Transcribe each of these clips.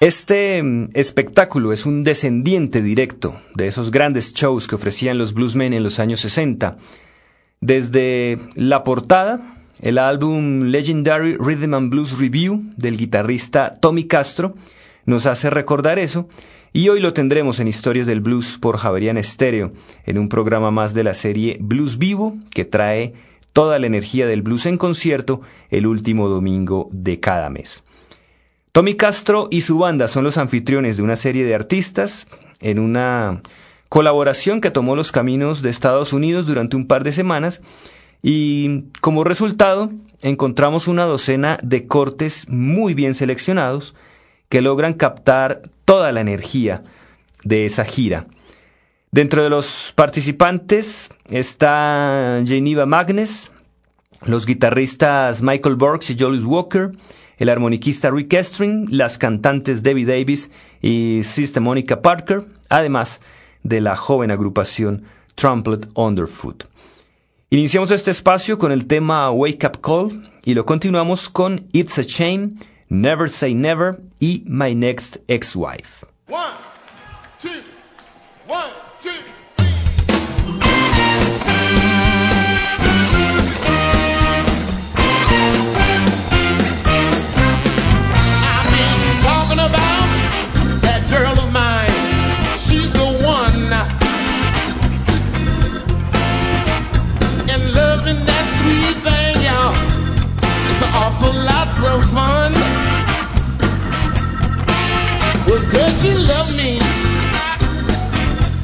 Este mm, espectáculo es un descendiente directo de esos grandes shows que ofrecían los bluesmen en los años 60. Desde la portada, el álbum Legendary Rhythm and Blues Review del guitarrista Tommy Castro nos hace recordar eso y hoy lo tendremos en Historias del Blues por Javerian Estéreo, en un programa más de la serie Blues Vivo que trae toda la energía del blues en concierto el último domingo de cada mes. Tommy Castro y su banda son los anfitriones de una serie de artistas en una colaboración que tomó los caminos de Estados Unidos durante un par de semanas y como resultado encontramos una docena de cortes muy bien seleccionados que logran captar toda la energía de esa gira. Dentro de los participantes está Geneva Magnes, los guitarristas Michael Burks y Julius Walker, el armoniquista Rick Estring, las cantantes Debbie Davis y Sister Monica Parker, además de la joven agrupación Trumpet Underfoot. Iniciamos este espacio con el tema Wake Up Call y lo continuamos con It's a Shame, Never Say Never y My Next Ex-Wife. One, two, one, two. Of fun. Well, does she love me?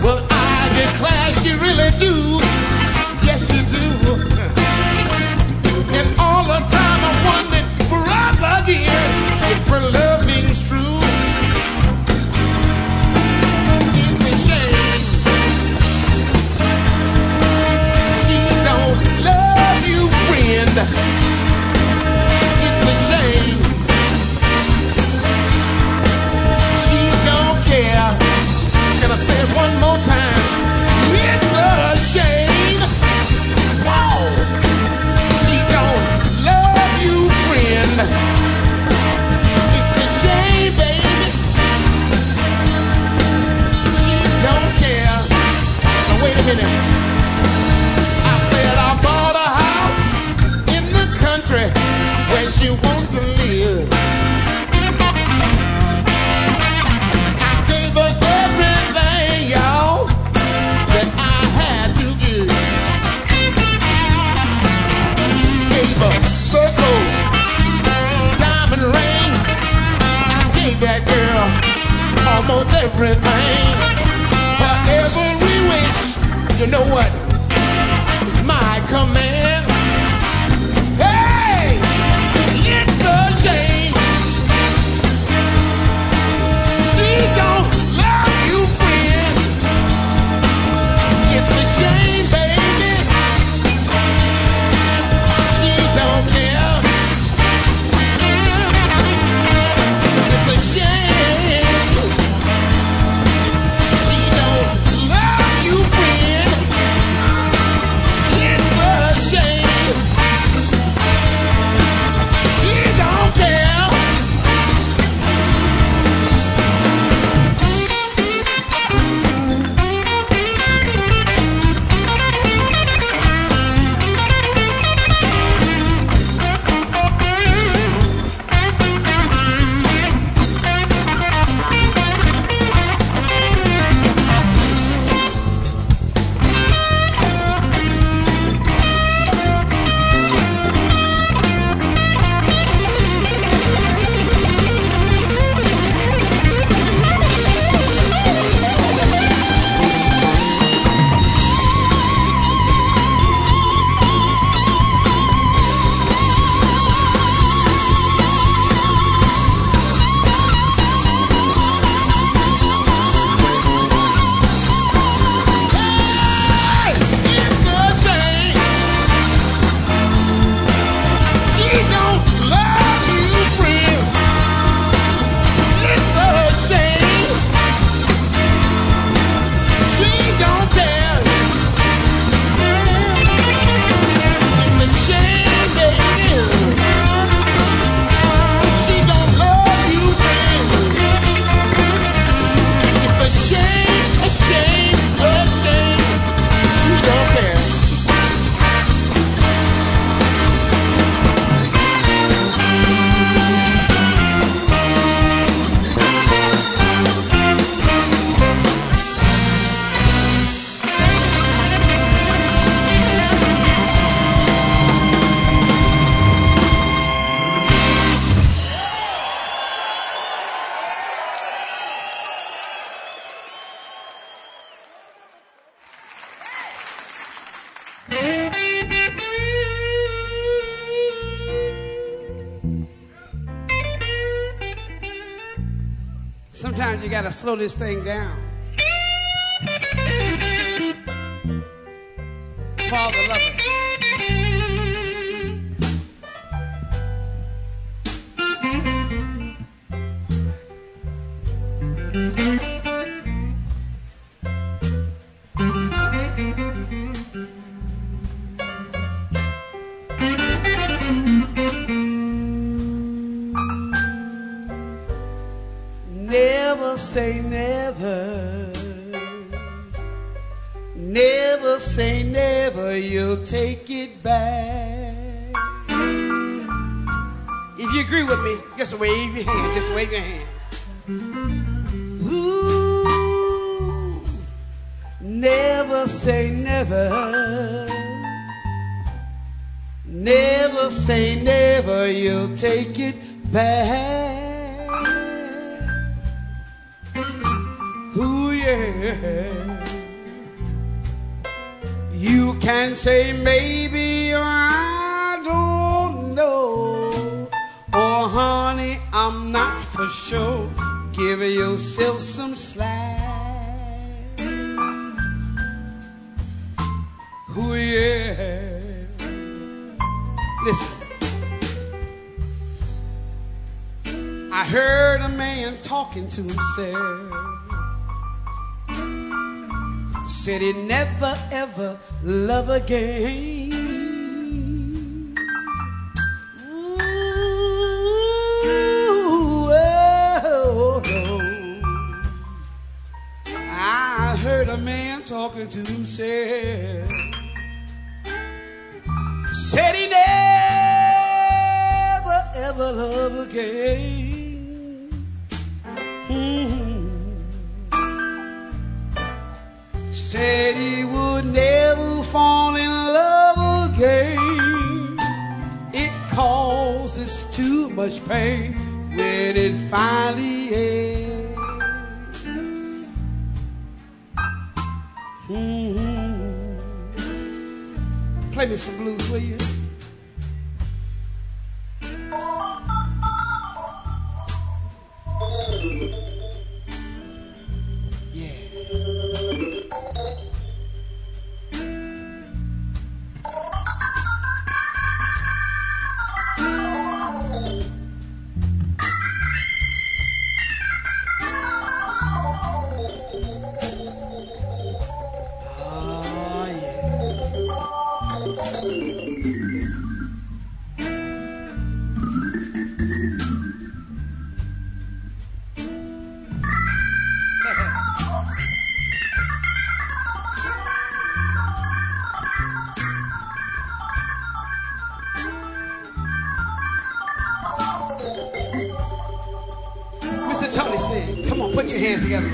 Well, I declare she really do. She wants to live. I gave her everything, y'all, that I had to give. Gave her diamond. I gave that girl almost everything. Her every wish, you know what? It's my command. You gotta slow this thing down. Father lovers. Your hand. Just wave your hand. Ooh, never say never. Never say never, you'll take it back. Ooh, yeah. You can say maybe Give yourself some slack. Ooh, yeah. Listen. I heard a man talking to himself. Said he'd never ever love again. Talking to himself. Said he never ever love again. Mhm. Said he would never fall in love again. It causes too much pain when it finally ends. Play me some blues, will you? Come on, put your hands together.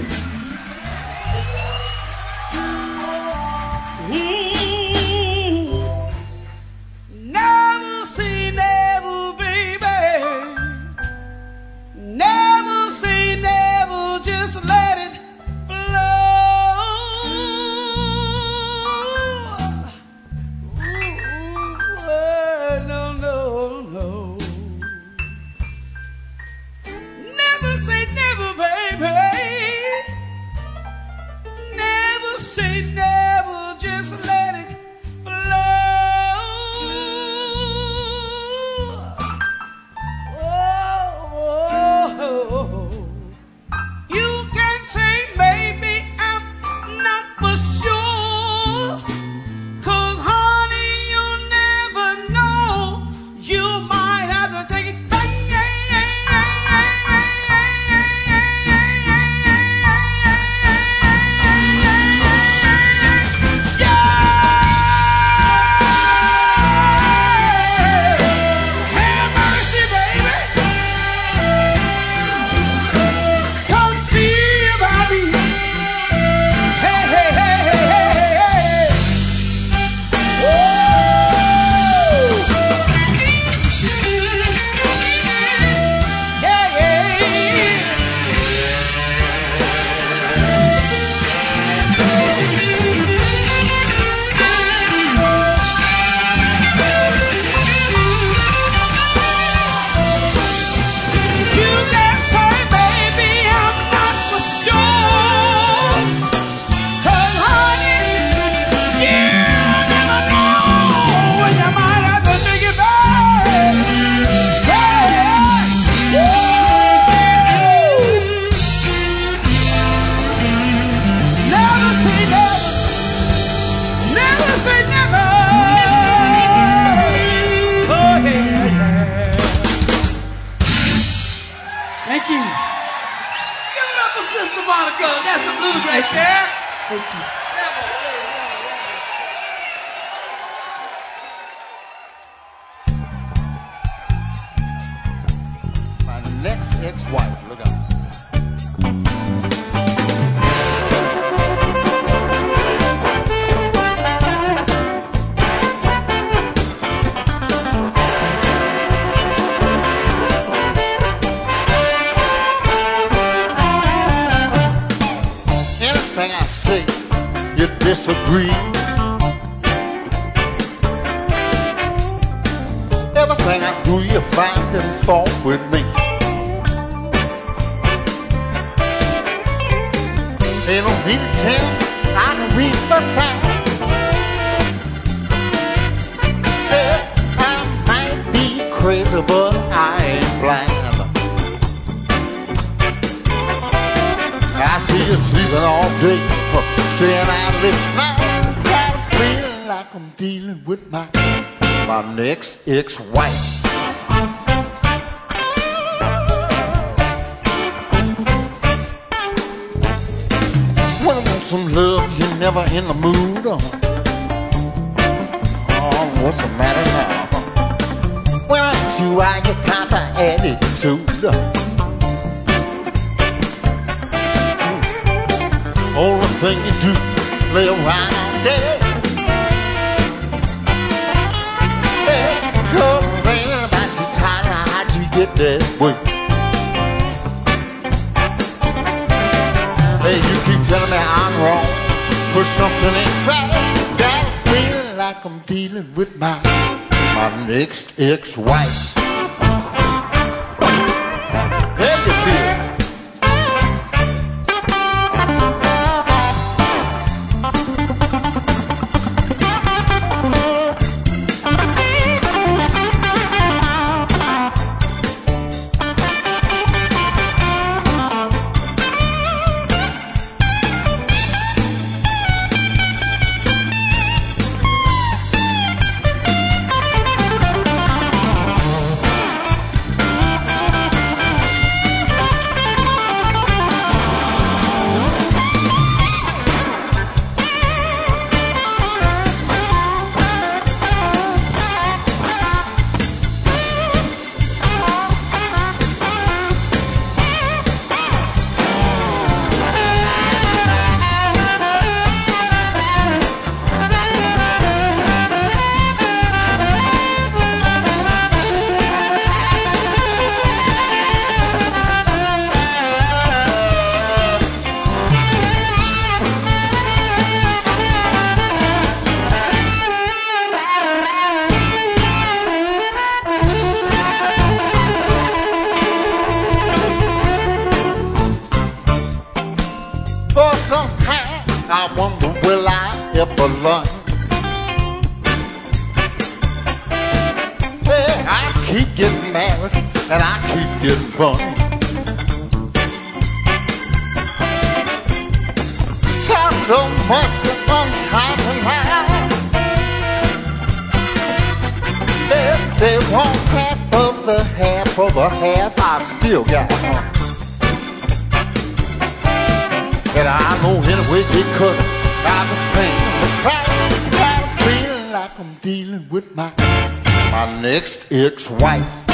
equipe. Some love, you're never in the mood. Oh, what's the matter now? When I ask you why you kind of attitude. Only thing you do, lay around there. Hey, complaining about you tired, how'd you get that way? Hey, you telling me I'm wrong, but something ain't right. Got a feeling like I'm dealing with my my next ex-wife. Learn? Hey, I keep getting married and I keep getting burned. Got so much to untie now. They, they want half of the half of the half I still got. And I know anyway they could I've been paying I'm dealing with my My next ex-wife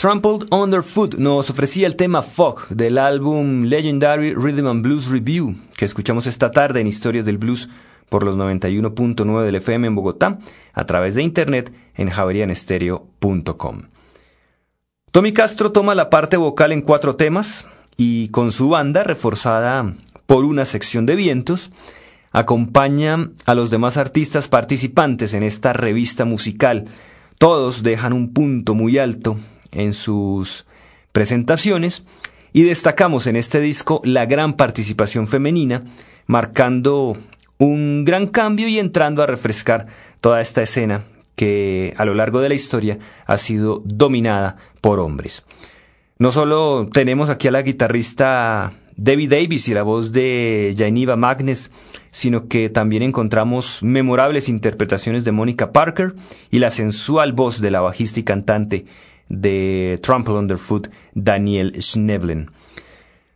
Trampled Underfoot nos ofrecía el tema Fog del álbum Legendary Rhythm and Blues Review que escuchamos esta tarde en Historias del Blues por los 91.9 del FM en Bogotá a través de internet en javerianestereo.com. Tommy Castro toma la parte vocal en cuatro temas y con su banda reforzada por una sección de vientos acompaña a los demás artistas participantes en esta revista musical. Todos dejan un punto muy alto en sus presentaciones y destacamos en este disco la gran participación femenina, marcando un gran cambio y entrando a refrescar toda esta escena que a lo largo de la historia ha sido dominada por hombres. No solo tenemos aquí a la guitarrista Debbie Davis y la voz de Janiva Magnes, sino que también encontramos memorables interpretaciones de Mónica Parker y la sensual voz de la bajista y cantante de Trample Underfoot, Daniel Schneblen.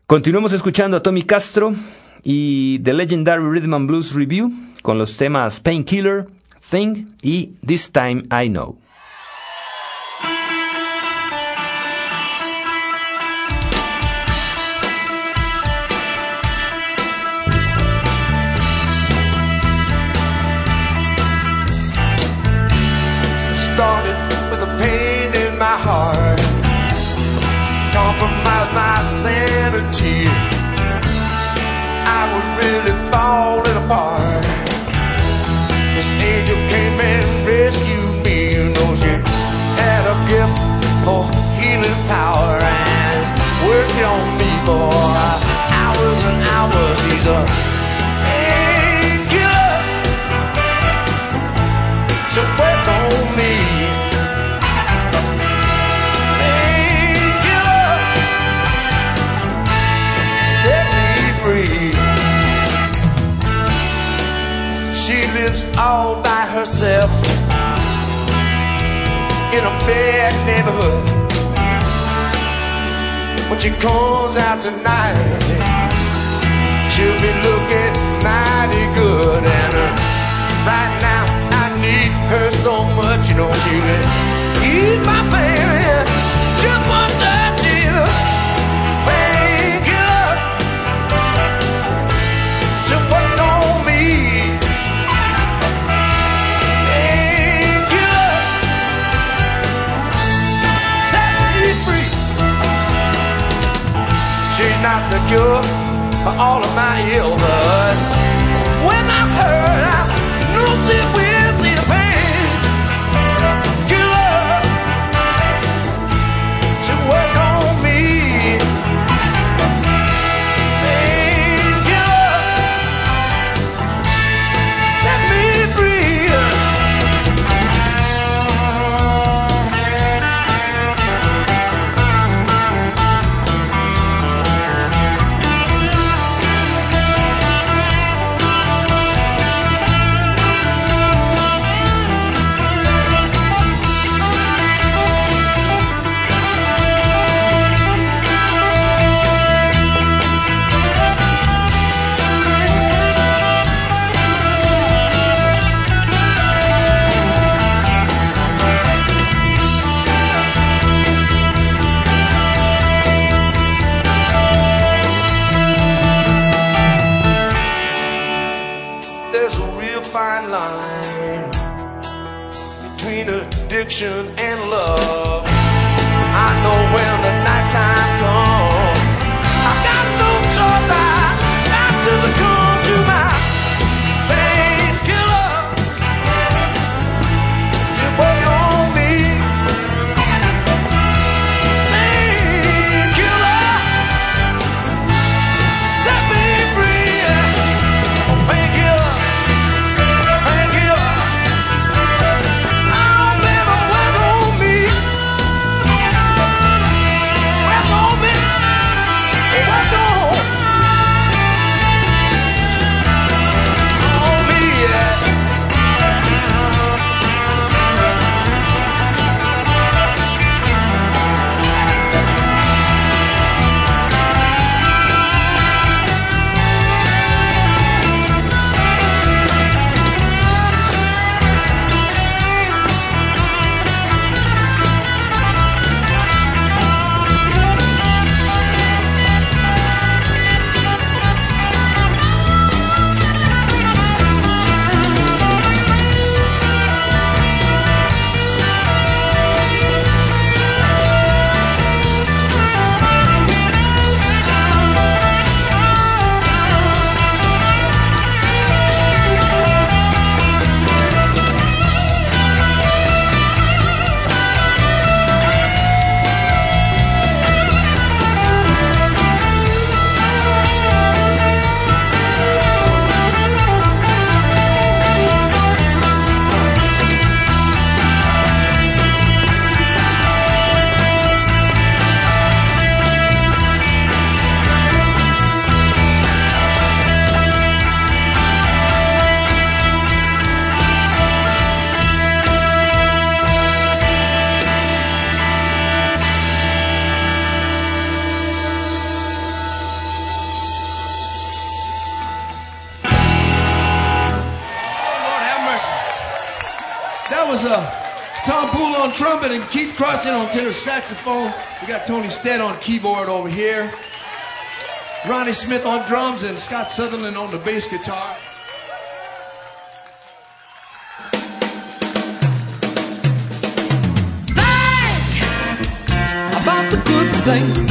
Continuamos escuchando a Tommy Castro y The Legendary Rhythm and Blues Review con los temas Painkiller, Thing y This Time I Know. My sanity, I would really falling apart. This angel came and rescued me. You know she had a gift for healing power and working on me for hours and hours. She's a all by herself in a bad neighborhood. When she comes out tonight, she'll be looking mighty good. And uh, right now, I need her so much, you know, she will ease my pain. Cure for all of my illness. When I heard, tenor saxophone. We got Tony Stead on keyboard over here. Ronnie Smith on drums and Scott Sutherland on the bass guitar. Think about the good things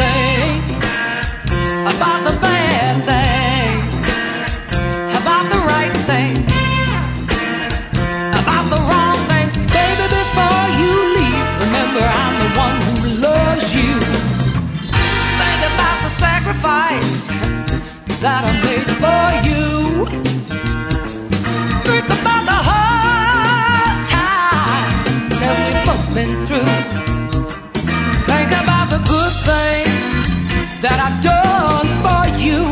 that I made for you. Think about the hard times that we've both been through. Think about the good things that I've done for you.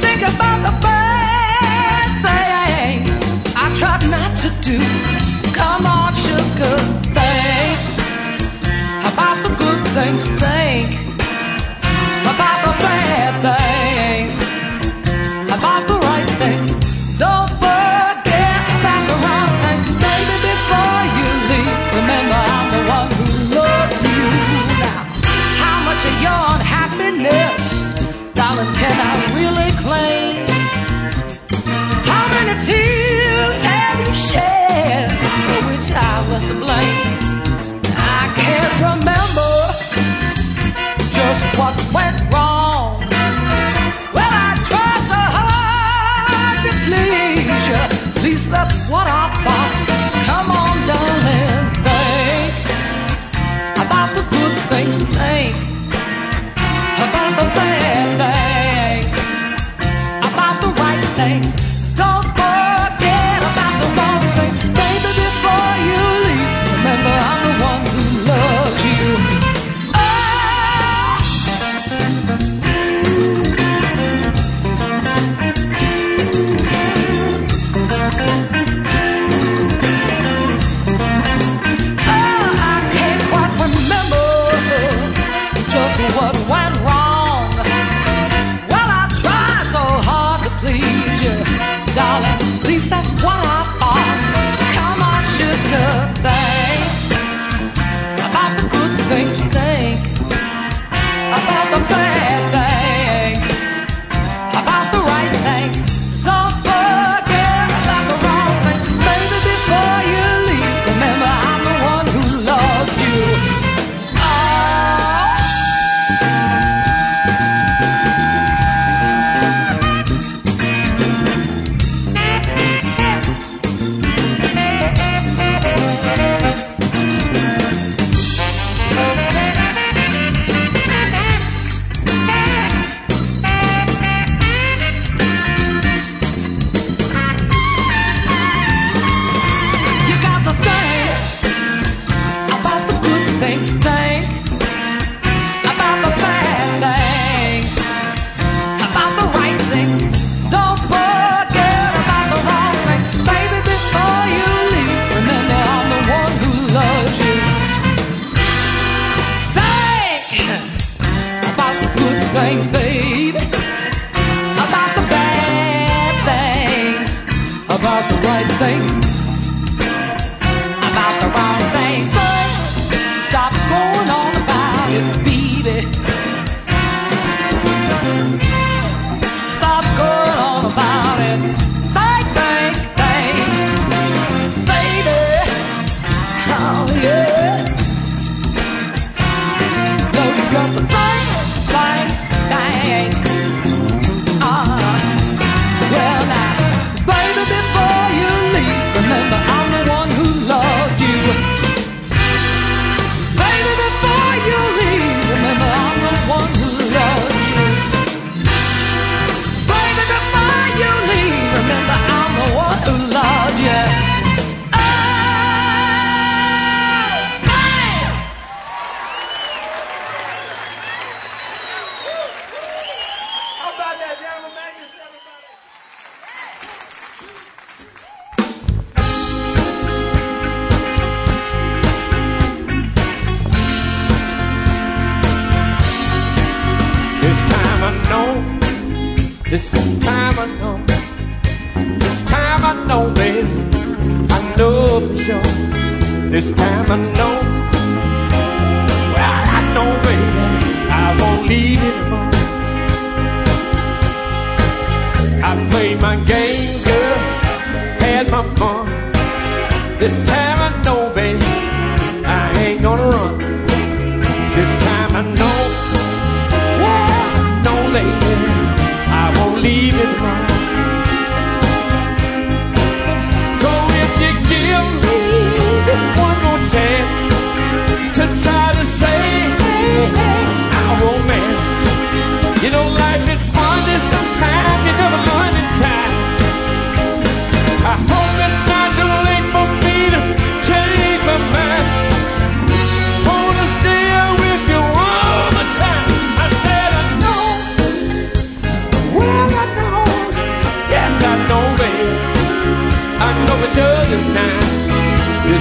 Think about the bad things I tried not to do.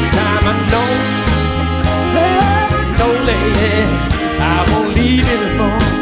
this time I know, love, no lady, I won't leave anymore.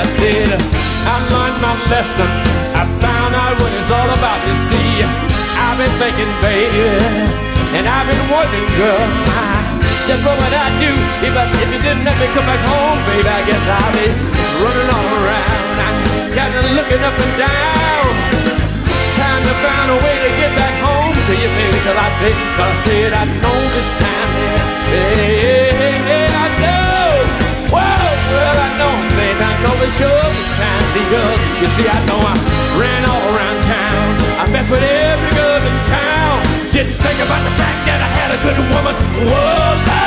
I said I learned my lesson. I found out what it's all about, you see. I've been thinking, baby And I've been wondering, girl Just what would I do if, I, if you didn't let me come back home, baby? I guess I'll be running all around. Kind of looking up and down. Trying to find a way to get back home to you, baby Cause I said, cause I said I know this time, yeah, yeah, yeah. I know it sure was time to. You see, I know I ran all around town. I messed with every girl in town. Didn't think about the fact that I had a good woman. Whoa,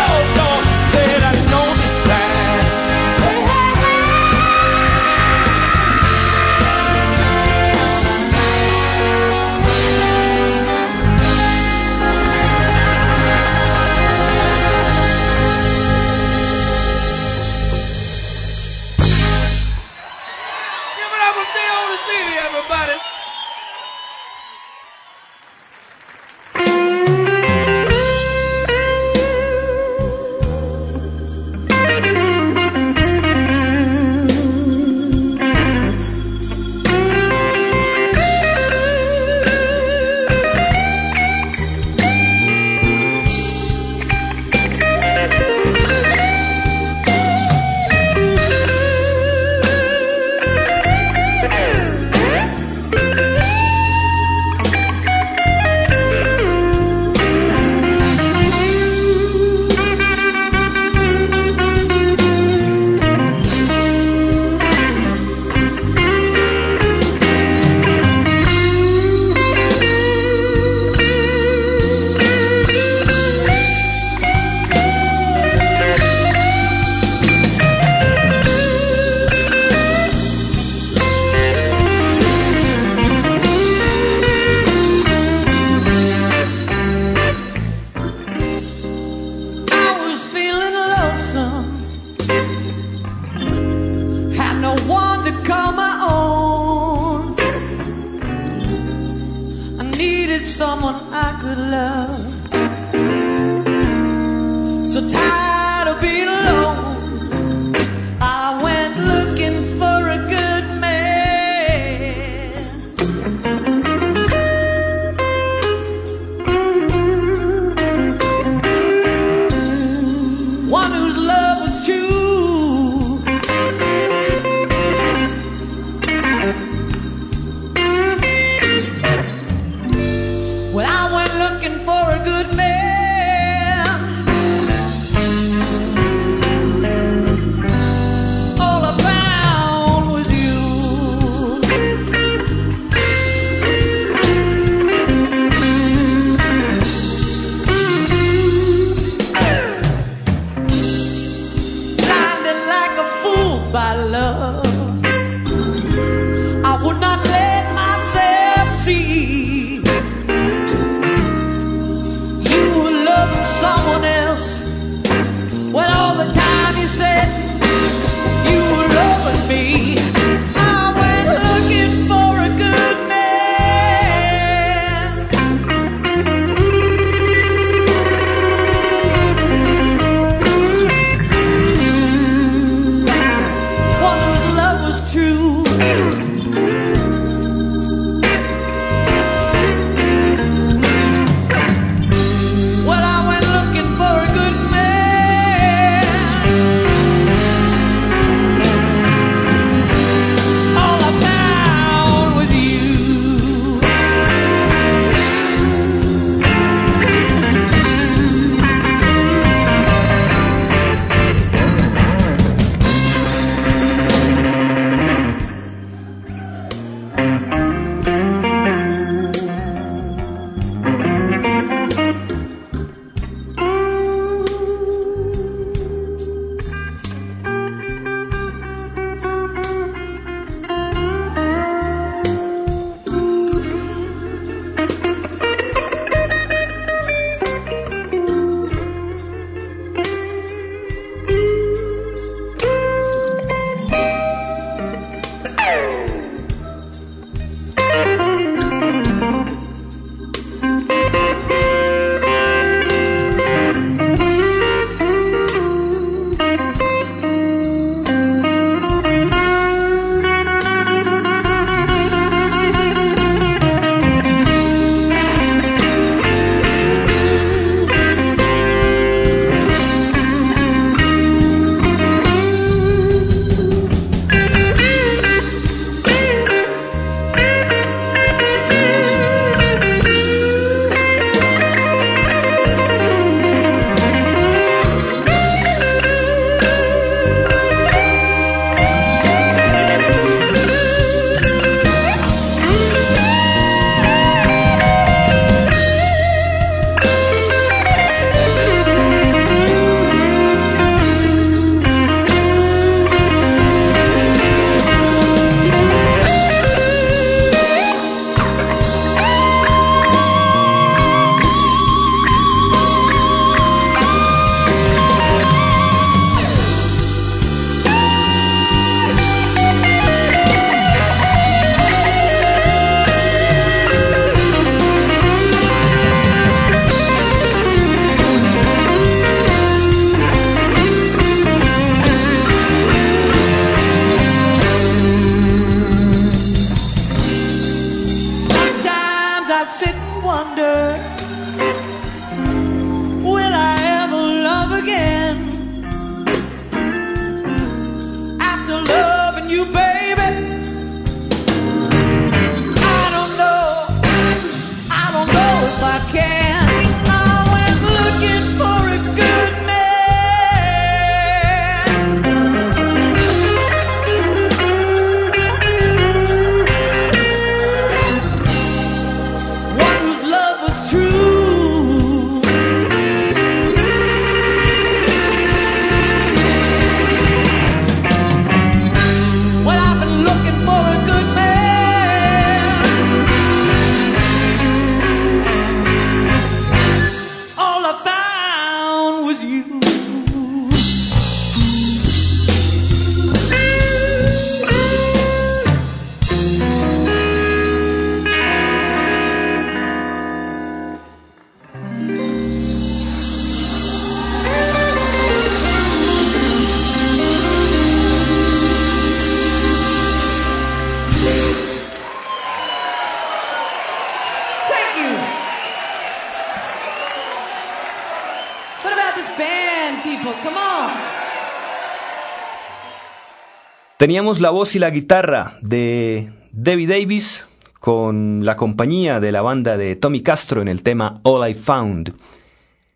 Teníamos la voz y la guitarra de Debbie Davis con la compañía de la banda de Tommy Castro en el tema All I Found.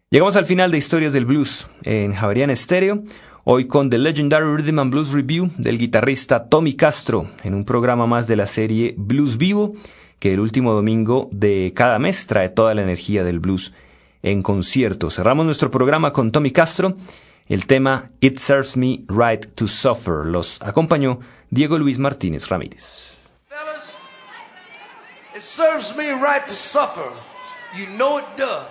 Llegamos al final de Historias del Blues en Javerian Stereo, hoy con The Legendary Rhythm and Blues Review del guitarrista Tommy Castro en un programa más de la serie Blues Vivo que el último domingo de cada mes trae toda la energía del blues en concierto. Cerramos nuestro programa con Tommy Castro. El tema It Serves Me Right to Suffer los acompañó Diego Luis Martínez Ramírez. Fellas, it serves me right to suffer. You know it does.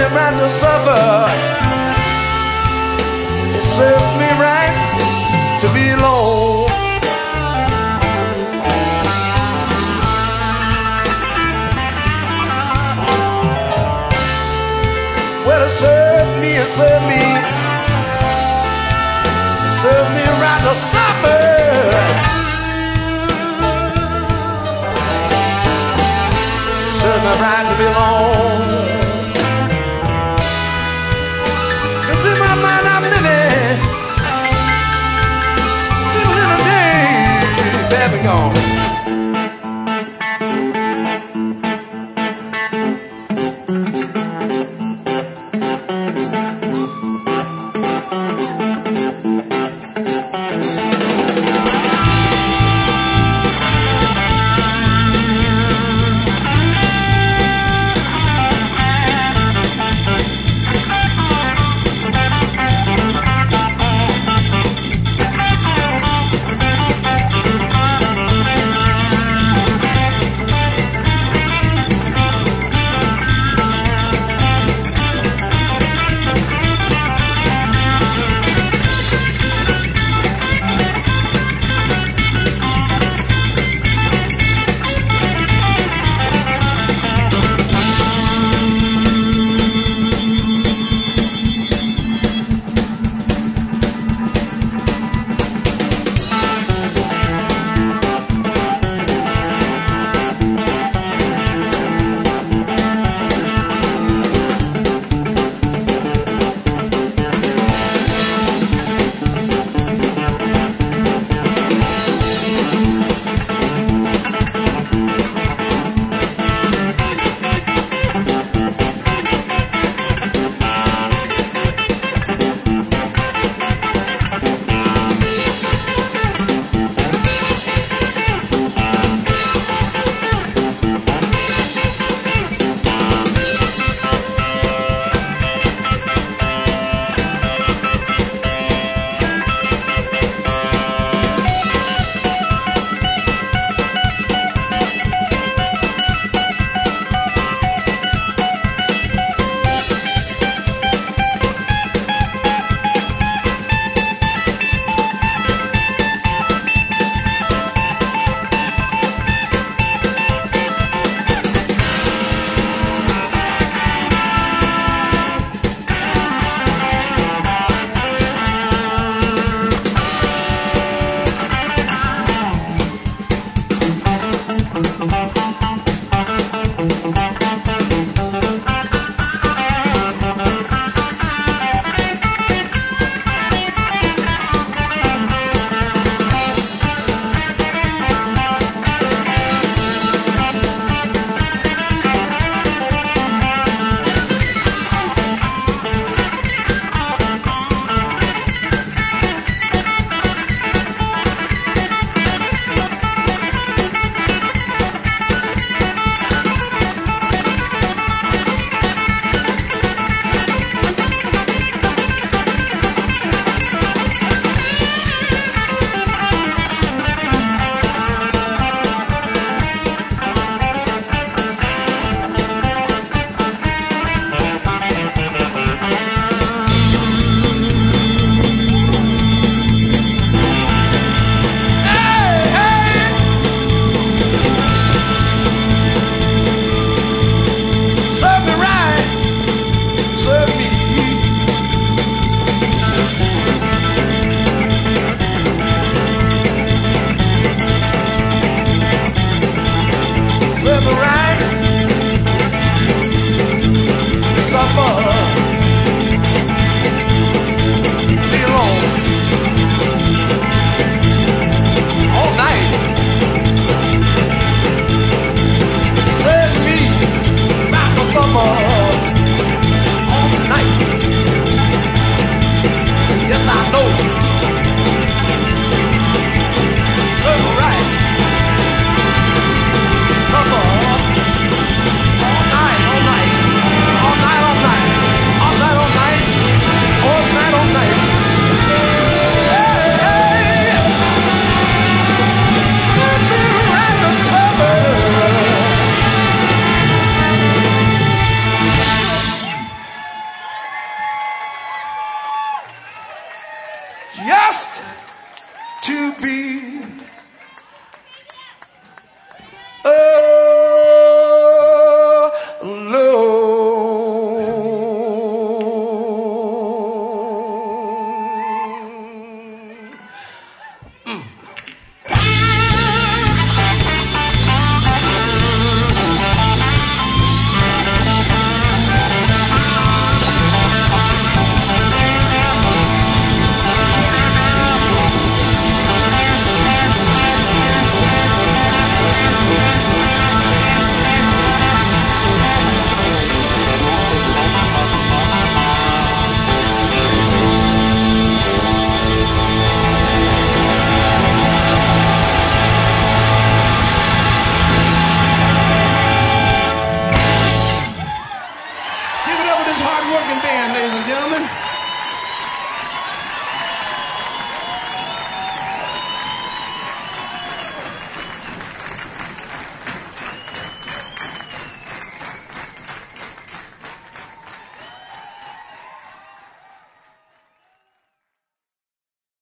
Me right to suffer. It serves me right to be alone. Well, it served me, it served me, it served me right to suffer. Served me right to be alone.